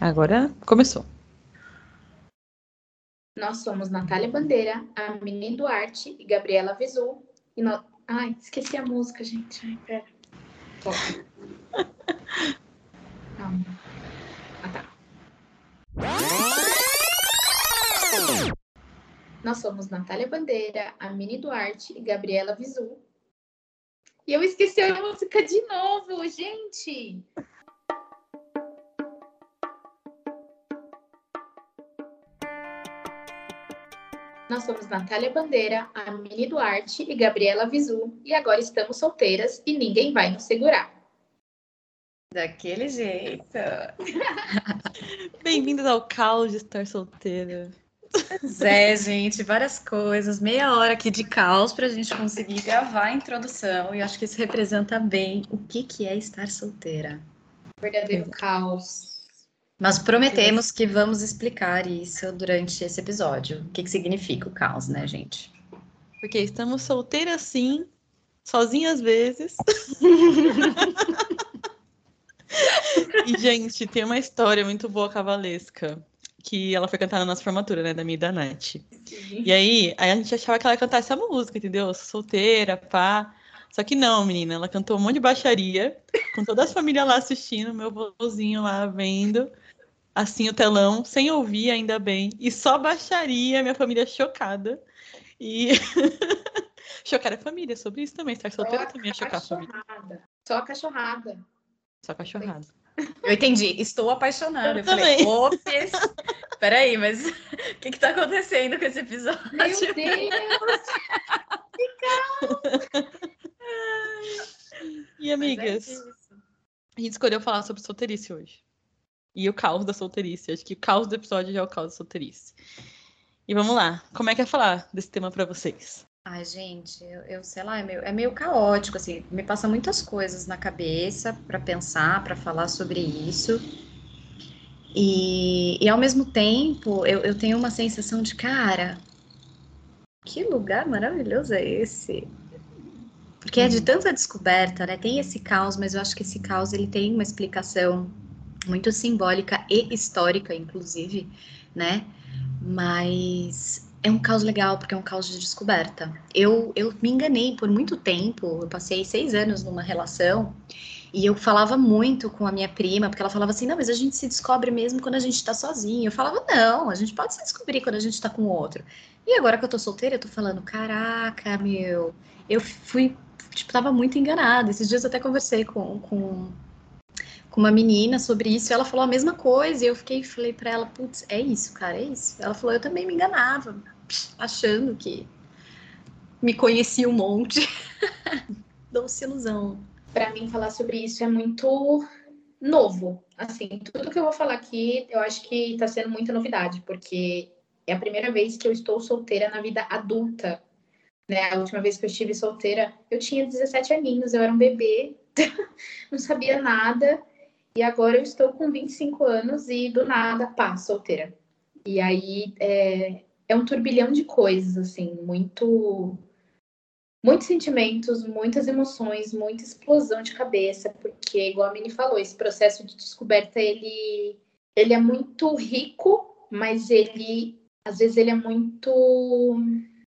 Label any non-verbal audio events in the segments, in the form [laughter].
Agora começou. Nós somos Natália Bandeira, a Menina Duarte e Gabriela Visu. E nós... Ai, esqueci a música, gente. Ai, pera. [laughs] Calma. Ah, tá. Nós somos Natália Bandeira, a Mini Duarte e Gabriela Visu. E eu esqueci a música de novo, gente! Nós somos Natália Bandeira, a Mini Duarte e Gabriela Visu, e agora estamos solteiras e ninguém vai nos segurar. Daquele jeito. [laughs] Bem-vindos ao caos de estar solteira. Zé, gente, várias coisas. Meia hora aqui de caos para a gente conseguir gravar a introdução. E acho que isso representa bem o que, que é estar solteira. Verdadeiro caos. Mas prometemos que vamos explicar isso durante esse episódio. O que, que significa o caos, né, gente? Porque estamos solteiras sim, sozinhas às vezes. [laughs] e, gente, tem uma história muito boa cavalesca. Que ela foi cantar na nossa formatura, né? Da minha e da Nath. E aí, aí a gente achava que ela ia cantar essa música, entendeu? Solteira, pá. Só que não, menina, ela cantou um monte de baixaria, com toda a família lá assistindo, meu vozinho lá vendo assim o telão, sem ouvir ainda bem, e só baixaria, minha família chocada. E [laughs] chocar a família, sobre isso também, estar solteira também é chocar a família. Só a cachorrada. Só a cachorrada. [laughs] Eu entendi, estou apaixonada. Eu, eu falei, ops, peraí, mas o [laughs] que está acontecendo com esse episódio? Meu Deus! e amigas, é a gente escolheu falar sobre solteirice hoje e o caos da solteirice. Acho que o caos do episódio já é o caos da solteirice. E vamos lá, como é que é falar desse tema para vocês? Ai, gente, eu, eu, sei lá, é meio, é meio caótico, assim, me passa muitas coisas na cabeça para pensar, para falar sobre isso. E, e ao mesmo tempo, eu, eu tenho uma sensação de, cara, que lugar maravilhoso é esse? Porque é de uhum. tanta descoberta, né? Tem esse caos, mas eu acho que esse caos ele tem uma explicação muito simbólica e histórica, inclusive, né? Mas é um caos legal, porque é um caos de descoberta. Eu, eu me enganei por muito tempo, eu passei seis anos numa relação, e eu falava muito com a minha prima, porque ela falava assim, não, mas a gente se descobre mesmo quando a gente tá sozinho. Eu falava, não, a gente pode se descobrir quando a gente tá com outro. E agora que eu tô solteira, eu tô falando, caraca, meu, eu fui, tipo, tava muito enganada. Esses dias eu até conversei com, com com uma menina sobre isso, ela falou a mesma coisa, e eu fiquei, falei para ela, putz, é isso, cara, é isso. Ela falou, eu também me enganava, achando que me conhecia um monte. [laughs] Doce ilusão. Para mim, falar sobre isso é muito novo. Assim, tudo que eu vou falar aqui, eu acho que tá sendo muita novidade, porque é a primeira vez que eu estou solteira na vida adulta. Né? A última vez que eu estive solteira, eu tinha 17 aninhos, eu era um bebê, [laughs] não sabia nada. E agora eu estou com 25 anos e do nada, pá, solteira. E aí é, é um turbilhão de coisas, assim, muito. Muitos sentimentos, muitas emoções, muita explosão de cabeça, porque, igual a Mini falou, esse processo de descoberta, ele, ele é muito rico, mas ele, às vezes, ele é muito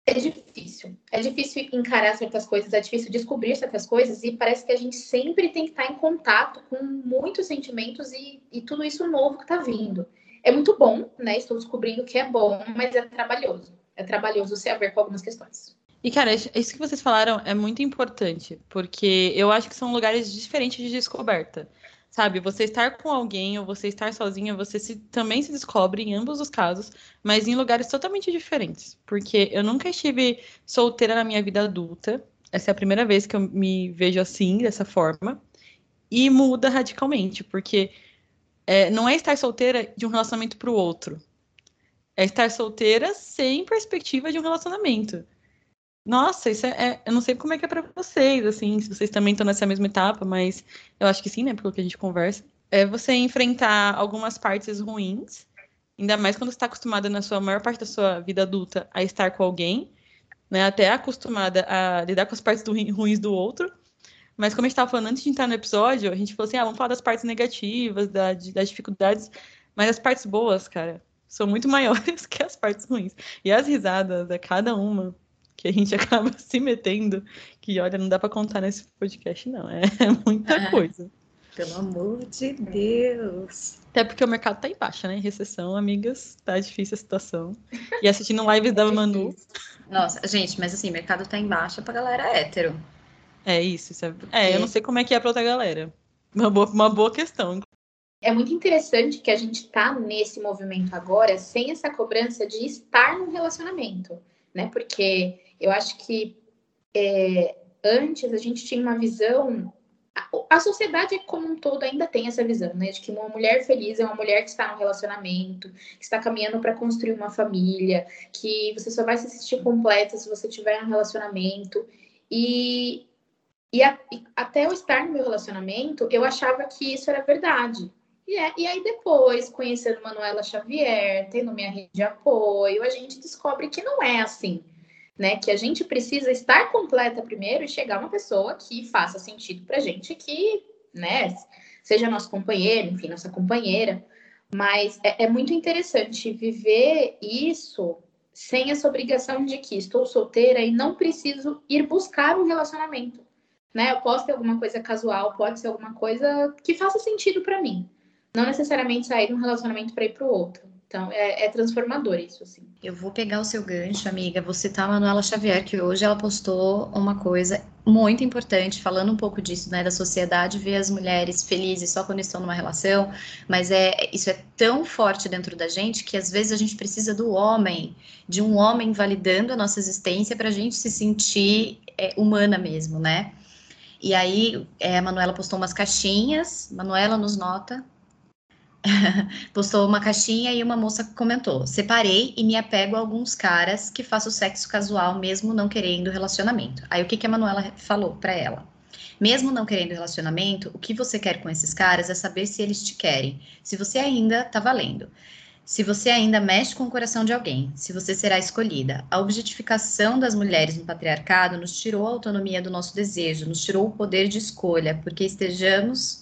é difícil. É difícil encarar certas coisas, é difícil descobrir certas coisas, e parece que a gente sempre tem que estar em contato com muitos sentimentos e, e tudo isso novo que está vindo. É muito bom, né? Estou descobrindo que é bom, mas é trabalhoso. É trabalhoso se haver com algumas questões. E, cara, isso que vocês falaram é muito importante, porque eu acho que são lugares diferentes de descoberta. Sabe, você estar com alguém ou você estar sozinha, você se, também se descobre em ambos os casos, mas em lugares totalmente diferentes. Porque eu nunca estive solteira na minha vida adulta. Essa é a primeira vez que eu me vejo assim, dessa forma. E muda radicalmente, porque é, não é estar solteira de um relacionamento para o outro. É estar solteira sem perspectiva de um relacionamento. Nossa, isso é, é, Eu não sei como é que é para vocês, assim, se vocês também estão nessa mesma etapa, mas eu acho que sim, né? Pelo que a gente conversa. É você enfrentar algumas partes ruins, ainda mais quando você está acostumada na sua maior parte da sua vida adulta a estar com alguém, né? Até acostumada a lidar com as partes do, ruins do outro. Mas como a gente estava falando antes de entrar no episódio, a gente falou assim: ah, vamos falar das partes negativas, da, das dificuldades. Mas as partes boas, cara, são muito [laughs] maiores que as partes ruins. E as risadas, é cada uma que a gente [laughs] acaba se metendo, que olha, não dá para contar nesse podcast, não. É muita é. coisa. Pelo amor de Deus. Até porque o mercado tá em baixa, né? Recessão, amigas, tá difícil a situação. E assistindo lives da [laughs] Manu. Nossa, gente, mas assim, mercado tá em baixa pra galera hétero. É isso, isso é... é, eu não sei como é que é pra outra galera. Uma boa, uma boa questão. É muito interessante que a gente tá nesse movimento agora sem essa cobrança de estar num relacionamento, né? Porque eu acho que é, antes a gente tinha uma visão a sociedade como um todo ainda tem essa visão, né? De que uma mulher feliz é uma mulher que está no relacionamento, que está caminhando para construir uma família, que você só vai se sentir completa se você tiver um relacionamento. E, e, a, e até eu estar no meu relacionamento, eu achava que isso era verdade. E, é, e aí depois, conhecendo Manuela Xavier, tendo minha rede de apoio, a gente descobre que não é assim né? Que a gente precisa estar completa primeiro e chegar uma pessoa que faça sentido pra gente, que, né, seja nosso companheiro, enfim, nossa companheira. Mas é, é muito interessante viver isso sem essa obrigação de que estou solteira e não preciso ir buscar um relacionamento. Né? Eu posso ter alguma coisa casual, pode ser alguma coisa que faça sentido para mim. Não necessariamente sair de um relacionamento para ir para o outro. Então, é, é, transformador isso, assim. Eu vou pegar o seu gancho, amiga. Vou citar a Manuela Xavier, que hoje ela postou uma coisa muito importante, falando um pouco disso, né, da sociedade ver as mulheres felizes só quando estão numa relação, mas é isso é tão forte dentro da gente que às vezes a gente precisa do homem, de um homem validando a nossa existência para a gente se sentir é, humana mesmo, né? E aí é, a Manuela postou umas caixinhas, Manuela nos nota, [laughs] postou uma caixinha e uma moça comentou: separei e me apego a alguns caras que faço sexo casual mesmo não querendo relacionamento. Aí o que, que a Manuela falou para ela? Mesmo não querendo relacionamento, o que você quer com esses caras é saber se eles te querem, se você ainda tá valendo. Se você ainda mexe com o coração de alguém, se você será escolhida. A objetificação das mulheres no patriarcado nos tirou a autonomia do nosso desejo, nos tirou o poder de escolha, porque estejamos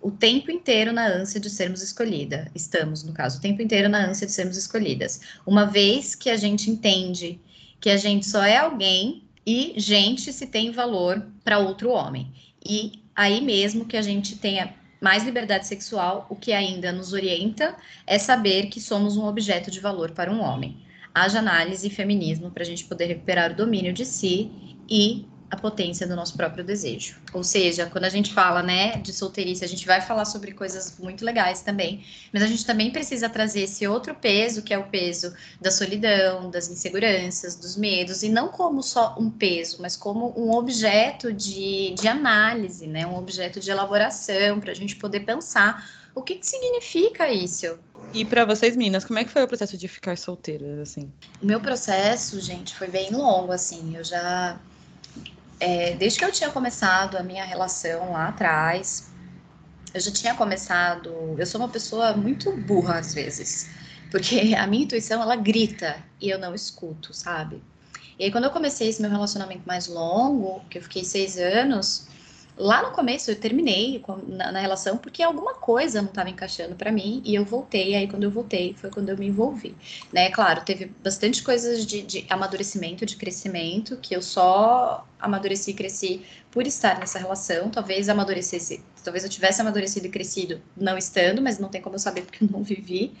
o tempo inteiro na ânsia de sermos escolhida. Estamos, no caso, o tempo inteiro na ânsia de sermos escolhidas. Uma vez que a gente entende que a gente só é alguém e gente se tem valor para outro homem. E aí mesmo que a gente tenha mais liberdade sexual, o que ainda nos orienta é saber que somos um objeto de valor para um homem. Haja análise e feminismo para a gente poder recuperar o domínio de si e a potência do nosso próprio desejo. Ou seja, quando a gente fala, né, de solteirice, a gente vai falar sobre coisas muito legais também, mas a gente também precisa trazer esse outro peso, que é o peso da solidão, das inseguranças, dos medos, e não como só um peso, mas como um objeto de, de análise, né, um objeto de elaboração, para a gente poder pensar o que, que significa isso. E para vocês, meninas, como é que foi o processo de ficar solteira, assim? O meu processo, gente, foi bem longo, assim, eu já é, desde que eu tinha começado a minha relação lá atrás, eu já tinha começado. Eu sou uma pessoa muito burra às vezes, porque a minha intuição ela grita e eu não escuto, sabe? E aí, quando eu comecei esse meu relacionamento mais longo, que eu fiquei seis anos, lá no começo eu terminei na, na relação porque alguma coisa não estava encaixando para mim e eu voltei. Aí quando eu voltei foi quando eu me envolvi, né? Claro, teve bastante coisas de, de amadurecimento, de crescimento que eu só amadureci e cresci por estar nessa relação. Talvez amadurecesse, talvez eu tivesse amadurecido e crescido não estando, mas não tem como eu saber porque eu não vivi.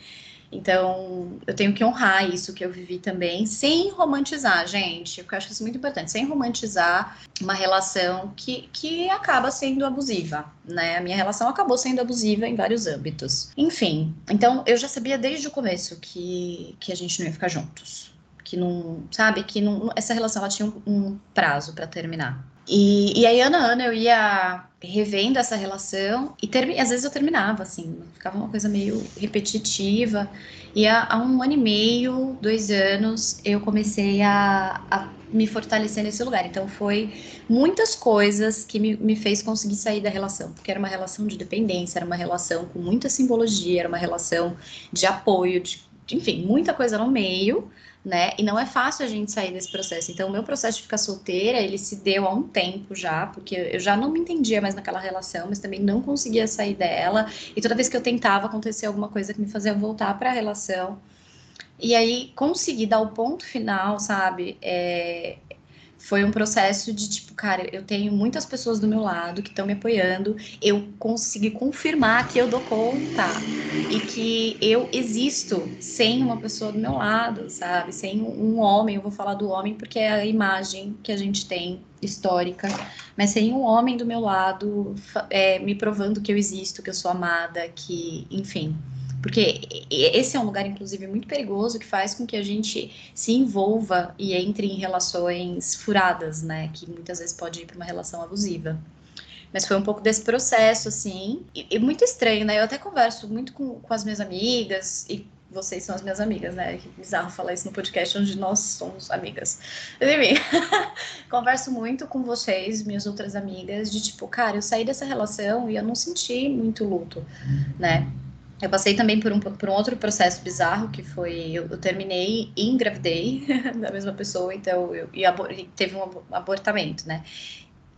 Então, eu tenho que honrar isso que eu vivi também, sem romantizar, gente. Eu acho isso muito importante, sem romantizar uma relação que, que acaba sendo abusiva, né? A minha relação acabou sendo abusiva em vários âmbitos. Enfim, então eu já sabia desde o começo que, que a gente não ia ficar juntos. Que não, sabe, que não, essa relação ela tinha um, um prazo para terminar. E, e aí, ano a ano, eu ia revendo essa relação e às vezes eu terminava, assim, ficava uma coisa meio repetitiva. E há, há um ano e meio, dois anos, eu comecei a, a, me fortalecer nesse lugar. Então, foi muitas coisas que me, me fez conseguir sair da relação, porque era uma relação de dependência, era uma relação com muita simbologia, era uma relação de apoio, de enfim, muita coisa no meio, né? E não é fácil a gente sair desse processo. Então, o meu processo de ficar solteira, ele se deu há um tempo já, porque eu já não me entendia mais naquela relação, mas também não conseguia sair dela. E toda vez que eu tentava, acontecia alguma coisa que me fazia voltar para a relação. E aí, conseguir dar o ponto final, sabe? É, foi um processo de tipo, cara, eu tenho muitas pessoas do meu lado que estão me apoiando, eu consegui confirmar que eu dou conta e que eu existo sem uma pessoa do meu lado, sabe? Sem um homem, eu vou falar do homem porque é a imagem que a gente tem histórica, mas sem um homem do meu lado é, me provando que eu existo, que eu sou amada, que, enfim. Porque esse é um lugar, inclusive, muito perigoso que faz com que a gente se envolva e entre em relações furadas, né? Que muitas vezes pode ir para uma relação abusiva. Mas foi um pouco desse processo, assim, e, e muito estranho, né? Eu até converso muito com, com as minhas amigas e vocês são as minhas amigas, né? Que bizarro falar isso no podcast onde nós somos amigas. Mas, enfim, [laughs] converso muito com vocês, minhas outras amigas, de tipo, cara, eu saí dessa relação e eu não senti muito luto, né? Eu passei também por um, por um outro processo bizarro, que foi, eu, eu terminei e engravidei [laughs] da mesma pessoa, então eu, e, teve um abortamento, né?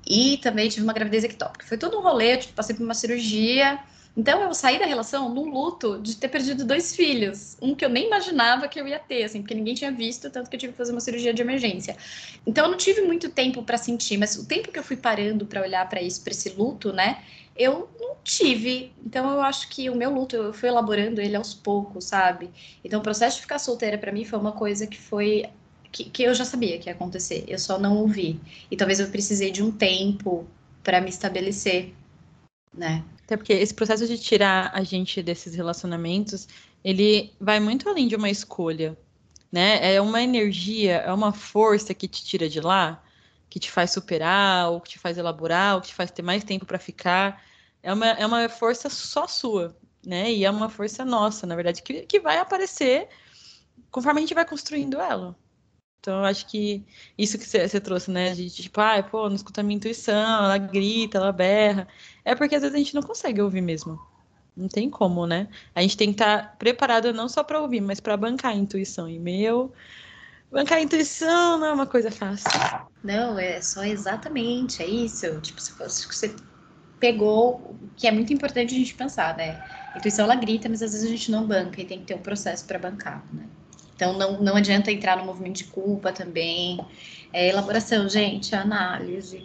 E também tive uma gravidez ectópica. Foi todo um rolê, eu tipo, passei por uma cirurgia. Então eu saí da relação no luto de ter perdido dois filhos, um que eu nem imaginava que eu ia ter, assim, porque ninguém tinha visto, tanto que eu tive que fazer uma cirurgia de emergência. Então eu não tive muito tempo para sentir, mas o tempo que eu fui parando para olhar para isso, para esse luto, né? eu não tive. Então eu acho que o meu luto, eu fui elaborando ele aos poucos, sabe? Então o processo de ficar solteira para mim foi uma coisa que foi que, que, eu já sabia que ia acontecer, eu só não ouvi. E talvez eu precisei de um tempo para me estabelecer, né? Até porque esse processo de tirar a gente desses relacionamentos, ele vai muito além de uma escolha, né? É uma energia, é uma força que te tira de lá, que te faz superar, ou que te faz elaborar, ou que te faz ter mais tempo para ficar é uma, é uma força só sua, né? E é uma força nossa, na verdade, que, que vai aparecer conforme a gente vai construindo ela. Então, eu acho que isso que você trouxe, né? De tipo, ah, pô, não escuta a minha intuição, ela grita, ela berra. É porque às vezes a gente não consegue ouvir mesmo. Não tem como, né? A gente tem que estar tá preparado não só para ouvir, mas para bancar a intuição. E meu, bancar a intuição não é uma coisa fácil. Não, é só exatamente, é isso. Tipo, se você pegou que é muito importante a gente pensar, né? A intuição ela grita, mas às vezes a gente não banca e tem que ter um processo para bancar, né? Então não, não adianta entrar no movimento de culpa também. É elaboração, gente, análise.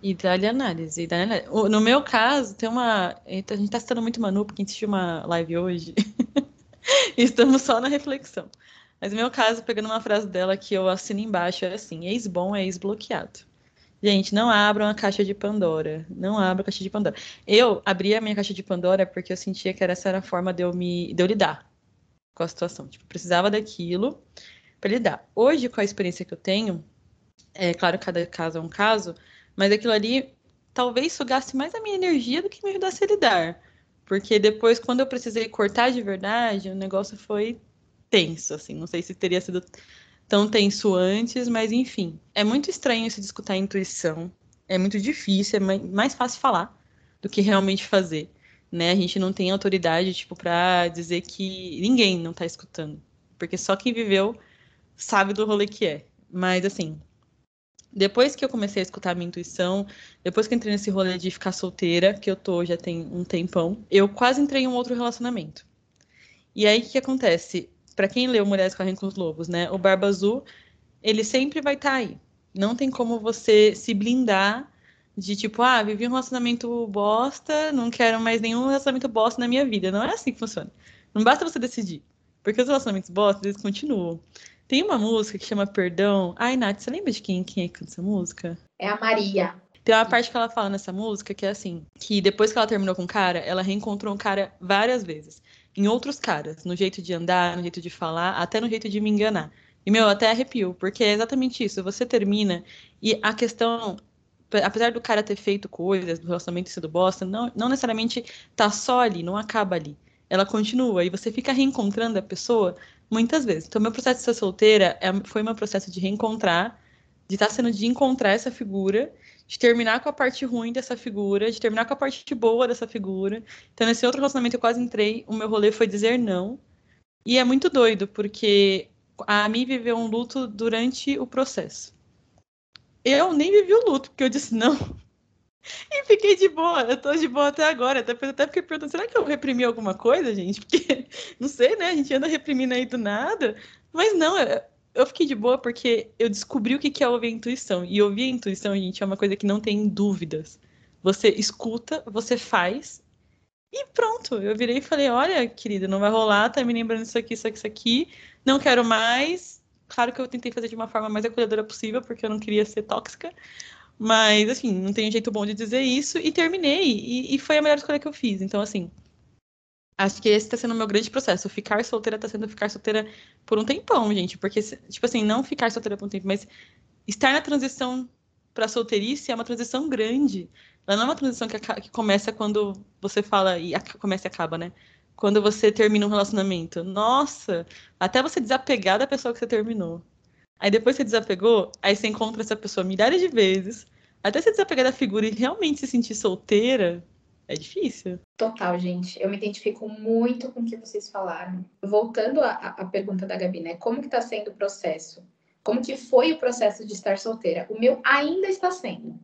E dá-lhe análise, dá análise. No meu caso, tem uma. A gente está citando muito Manu, porque a gente uma live hoje. [laughs] estamos só na reflexão. Mas no meu caso, pegando uma frase dela que eu assino embaixo, é assim: ex-bom é ex-bloqueado. Gente, não abram a caixa de Pandora. Não abram a caixa de Pandora. Eu abri a minha caixa de Pandora porque eu sentia que essa era a forma de eu, me, de eu lidar com a situação. Tipo, precisava daquilo para lidar. Hoje, com a experiência que eu tenho, é claro, cada caso é um caso, mas aquilo ali talvez sugasse mais a minha energia do que me ajudasse a lidar. Porque depois, quando eu precisei cortar de verdade, o negócio foi tenso, assim. Não sei se teria sido tão tenso antes, mas enfim. É muito estranho se discutir a intuição. É muito difícil, é mais fácil falar do que realmente fazer. Né? A gente não tem autoridade, tipo, para dizer que ninguém não está escutando. Porque só quem viveu sabe do rolê que é. Mas assim, depois que eu comecei a escutar a minha intuição, depois que entrei nesse rolê de ficar solteira, que eu tô já tem um tempão, eu quase entrei em um outro relacionamento. E aí o que acontece? para quem leu Mulheres Correm com os Lobos, né? O Barba Azul, ele sempre vai estar tá aí. Não tem como você se blindar de tipo, ah, vivi um relacionamento bosta, não quero mais nenhum relacionamento bosta na minha vida. Não é assim que funciona. Não basta você decidir. Porque os relacionamentos bosta, eles continuam. Tem uma música que chama Perdão. Ai, Nath, você lembra de quem, quem é que canta essa música? É a Maria. Tem uma parte que ela fala nessa música que é assim, que depois que ela terminou com o cara, ela reencontrou um cara várias vezes em outros caras, no jeito de andar, no jeito de falar, até no jeito de me enganar. E, meu, até arrepio, porque é exatamente isso. Você termina e a questão, apesar do cara ter feito coisas, do relacionamento sido bosta, não, não necessariamente tá só ali, não acaba ali. Ela continua e você fica reencontrando a pessoa muitas vezes. Então, meu processo de ser solteira é, foi meu processo de reencontrar, de estar tá sendo de encontrar essa figura de terminar com a parte ruim dessa figura, de terminar com a parte boa dessa figura. Então, nesse outro relacionamento eu quase entrei, o meu rolê foi dizer não. E é muito doido, porque a mim viveu um luto durante o processo. Eu nem vivi o luto, porque eu disse não. E fiquei de boa, eu tô de boa até agora. Até, até fiquei perguntando, será que eu reprimi alguma coisa, gente? [laughs] Porque, não sei, né? A gente anda reprimindo aí do nada. Mas não, eu, eu fiquei de boa porque eu descobri o que é ouvir a intuição. E ouvir a intuição, gente, é uma coisa que não tem dúvidas. Você escuta, você faz e pronto. Eu virei e falei: olha, querida, não vai rolar, tá me lembrando isso aqui, isso aqui, isso aqui. Não quero mais. Claro que eu tentei fazer de uma forma mais acolhedora possível, porque eu não queria ser tóxica. Mas, assim, não tem jeito bom de dizer isso. E terminei. E, e foi a melhor escolha que eu fiz. Então, assim, acho que esse está sendo o meu grande processo. Ficar solteira está sendo ficar solteira por um tempão, gente. Porque, tipo assim, não ficar solteira por um tempo, mas estar na transição para solteirice é uma transição grande. Ela não é uma transição que, que começa quando você fala e começa e acaba, né? Quando você termina um relacionamento. Nossa, até você desapegar da pessoa que você terminou. Aí depois você desapegou, aí você encontra essa pessoa milhares de vezes. Até você desapegar da figura e realmente se sentir solteira, é difícil. Total, gente. Eu me identifico muito com o que vocês falaram. Voltando à, à pergunta da Gabi, né? Como que tá sendo o processo? Como que foi o processo de estar solteira? O meu ainda está sendo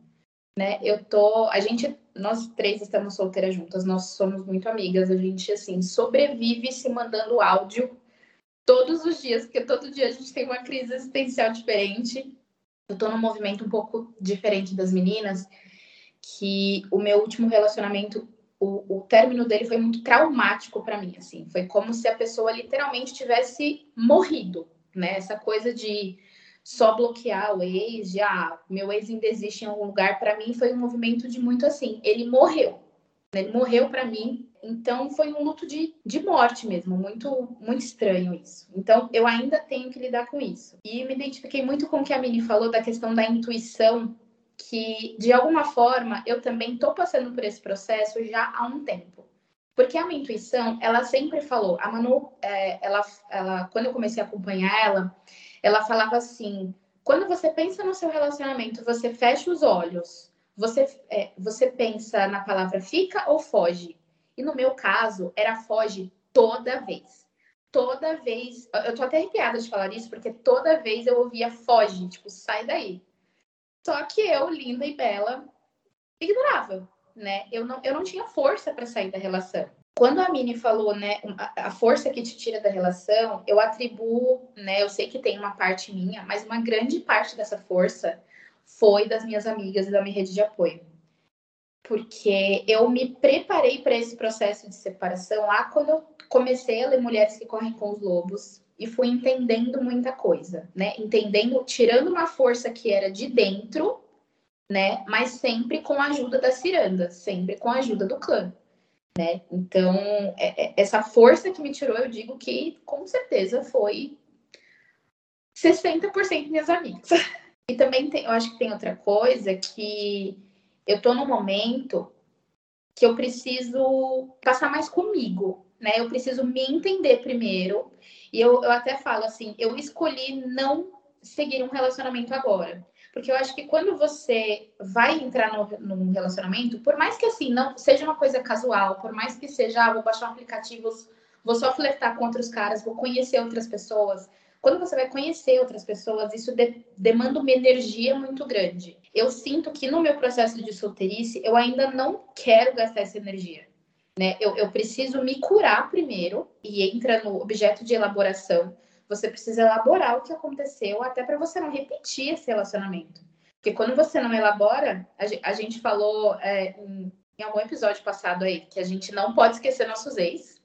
né? Eu tô, a gente, nós três estamos solteiras juntas, nós somos muito amigas, a gente assim sobrevive se mandando áudio todos os dias, porque todo dia a gente tem uma crise existencial diferente. Eu tô num movimento um pouco diferente das meninas, que o meu último relacionamento, o, o término dele foi muito traumático para mim, assim, foi como se a pessoa literalmente tivesse morrido, né? Essa coisa de só bloquear o ex, já ah, meu ex ainda existe em algum lugar, para mim foi um movimento de muito assim, ele morreu, né? ele morreu para mim, então foi um luto de, de morte mesmo, muito muito estranho isso. Então eu ainda tenho que lidar com isso. E me identifiquei muito com o que a Mini falou da questão da intuição, que de alguma forma eu também estou passando por esse processo já há um tempo. Porque a minha intuição, ela sempre falou, a Manu, é, ela, ela, quando eu comecei a acompanhar ela, ela falava assim: quando você pensa no seu relacionamento, você fecha os olhos, você, é, você pensa na palavra fica ou foge. E no meu caso, era foge toda vez. Toda vez. Eu tô até arrepiada de falar isso, porque toda vez eu ouvia foge, tipo, sai daí. Só que eu, linda e bela, ignorava, né? Eu não, eu não tinha força para sair da relação quando a Mini falou, né, a, força que te tira da relação, eu atribuo, né, eu sei que tem uma parte minha, mas uma grande parte dessa força foi das minhas amigas e da minha rede de apoio. Porque eu me preparei para esse processo de separação lá quando eu comecei a ler Mulheres que Correm com os Lobos e fui entendendo muita coisa, né? Entendendo, tirando uma força que era de dentro, né? Mas sempre com a ajuda da ciranda, sempre com a ajuda do clã né? Então, é, é, essa força que me tirou, eu digo que com certeza foi 60% minhas amigas. E também tem, eu acho que tem outra coisa que eu tô no momento que eu preciso passar mais comigo, né? Eu preciso me entender primeiro. E eu, eu até falo assim, eu escolhi não seguir um relacionamento agora. Porque eu acho que quando você vai entrar no, num relacionamento, por mais que assim não seja uma coisa casual, por mais que seja, ah, vou baixar um aplicativo, vou só flertar com outros caras, vou conhecer outras pessoas. Quando você vai conhecer outras pessoas, isso de, demanda uma energia muito grande. Eu sinto que no meu processo de solteirice, eu ainda não quero gastar essa energia. Né? Eu, eu preciso me curar primeiro, e entra no objeto de elaboração você precisa elaborar o que aconteceu até para você não repetir esse relacionamento. Porque quando você não elabora, a gente falou é, em, algum episódio passado aí que a gente não pode esquecer nossos ex,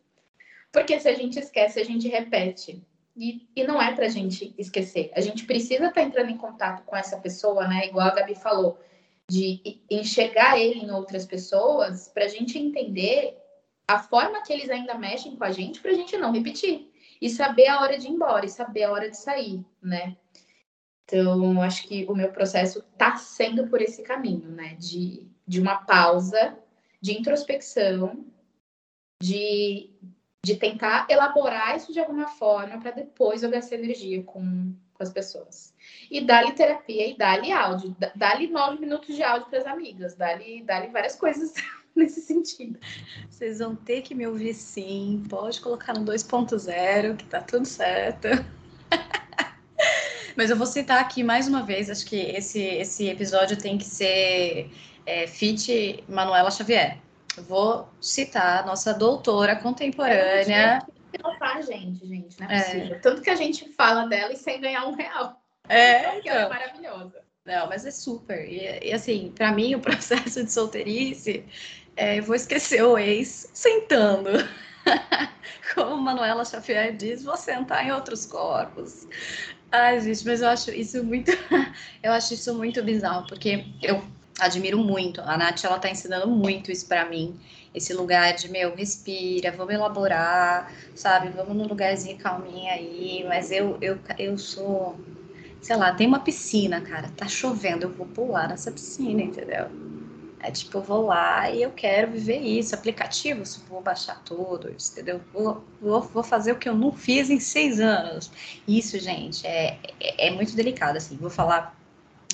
porque se a gente esquece, a gente repete. E, e não é para a gente esquecer. A gente precisa estar tá entrando em contato com essa pessoa, né? Igual a Gabi falou, de enxergar ele em outras pessoas, para a gente entender a forma que eles ainda mexem com a gente, para a gente não repetir e saber a hora de ir embora e saber a hora de sair, né? Então, acho que o meu processo está sendo por esse caminho, né? De, de uma pausa, de introspecção, de, de tentar elaborar isso de alguma forma para depois eu gastar energia com, com as pessoas. E dá-lhe terapia e dá-lhe áudio, dá-lhe nove minutos de áudio para as amigas, dá-lhe dá várias coisas [laughs] [laughs] nesse sentido. Vocês vão ter que me ouvir sim. Pode colocar no 2.0, que tá tudo certo. [laughs] Mas eu vou citar aqui mais uma vez, acho que esse, esse episódio tem que ser é, fit Manuela Xavier. vou citar a nossa doutora contemporânea. Não faz a gente, gente, não é, é possível. Tanto que a gente fala dela e sem ganhar um real. É, então, ela é maravilhosa. Não, mas é super. E, e assim, para mim, o [laughs] processo de solteirice, é, vou esquecer o ex sentando. [laughs] Como Manuela Xavier diz, vou sentar em outros corpos. Ai, gente, mas eu acho isso muito. [laughs] eu acho isso muito bizarro, porque eu admiro muito. A Nath, ela tá ensinando muito isso para mim. Esse lugar de, meu, respira, vamos elaborar, sabe? Vamos num lugarzinho calminho aí. Mas eu, eu, eu sou. Sei lá, tem uma piscina, cara. Tá chovendo, eu vou pular nessa piscina, entendeu? É tipo, eu vou lá e eu quero viver isso. Aplicativos, vou baixar todos, entendeu? Vou, vou, vou fazer o que eu não fiz em seis anos. Isso, gente, é, é, é muito delicado, assim. Vou falar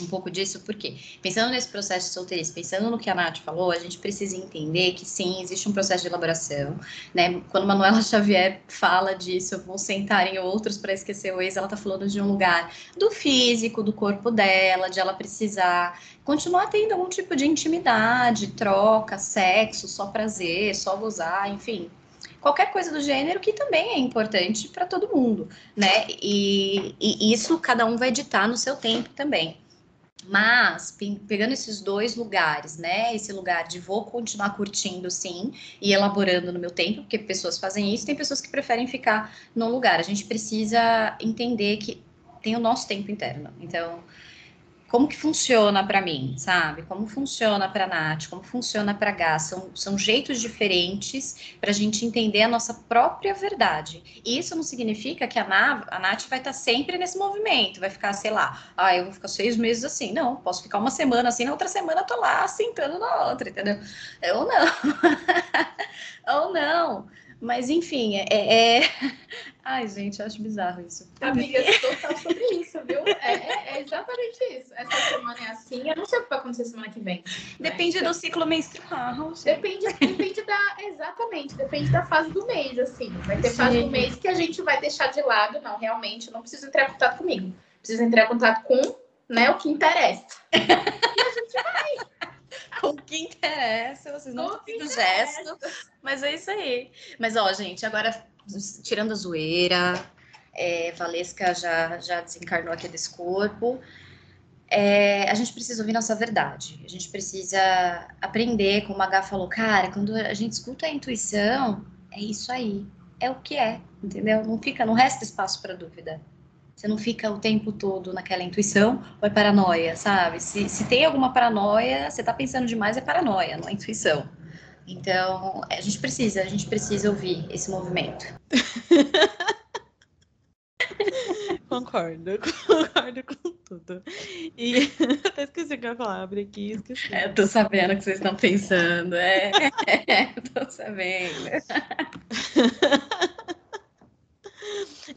um pouco disso, porque pensando nesse processo de solteirice, pensando no que a Nath falou, a gente precisa entender que sim, existe um processo de elaboração, né? Quando Manuela Xavier fala disso, eu vou sentar em outros para esquecer o ex, ela tá falando de um lugar do físico, do corpo dela, de ela precisar continuar tendo algum tipo de intimidade, troca, sexo, só prazer, só gozar, enfim, qualquer coisa do gênero que também é importante para todo mundo, né? E, e, isso cada um vai ditar no seu tempo também. Mas, pegando esses dois lugares, né? Esse lugar de vou continuar curtindo, sim, e elaborando no meu tempo, porque pessoas fazem isso, tem pessoas que preferem ficar num lugar. A gente precisa entender que tem o nosso tempo interno. Então, como que funciona para mim, sabe? Como funciona para Nath, como funciona para Gá. São, são jeitos diferentes para a gente entender a nossa própria verdade. E isso não significa que a, Nav, a Nath vai estar tá sempre nesse movimento, vai ficar, sei lá, ah, eu vou ficar seis meses assim. Não, posso ficar uma semana assim, na outra semana tô lá sentando na outra, entendeu? Ou não. [laughs] Ou não. Mas, enfim, é, é... [laughs] Ai, gente, eu acho bizarro isso. Amiga, falando sobre isso, viu? É, é, é, exatamente isso. Essa semana é assim, eu não sei o que vai acontecer semana que vem. Depende do ciclo menstrual. Depende, depende da. Exatamente, depende da fase do mês, assim. Vai ter Sim. fase do mês que a gente vai deixar de lado. Não, realmente, não precisa entrar em contato comigo. Precisa entrar em contato com né, o que interessa. [laughs] e a gente vai. Com [laughs] o que interessa, vocês não estão gesto, mas é isso aí. Mas, ó, gente, agora, tirando a zoeira, é, Valesca já, já desencarnou aqui desse corpo, é, a gente precisa ouvir nossa verdade, a gente precisa aprender, como a Gá falou, cara, quando a gente escuta a intuição, é isso aí, é o que é, entendeu? Não fica, não resta espaço para dúvida. Você não fica o tempo todo naquela intuição ou é paranoia, sabe? Se, se tem alguma paranoia, você está pensando demais, é paranoia, não é intuição. Então, a gente precisa, a gente precisa ouvir esse movimento. [laughs] concordo, concordo com tudo. E [laughs] até esqueci o que eu ia falar, abri aqui esqueci. É, tô sabendo o que vocês estão pensando, é, [laughs] é tô sabendo.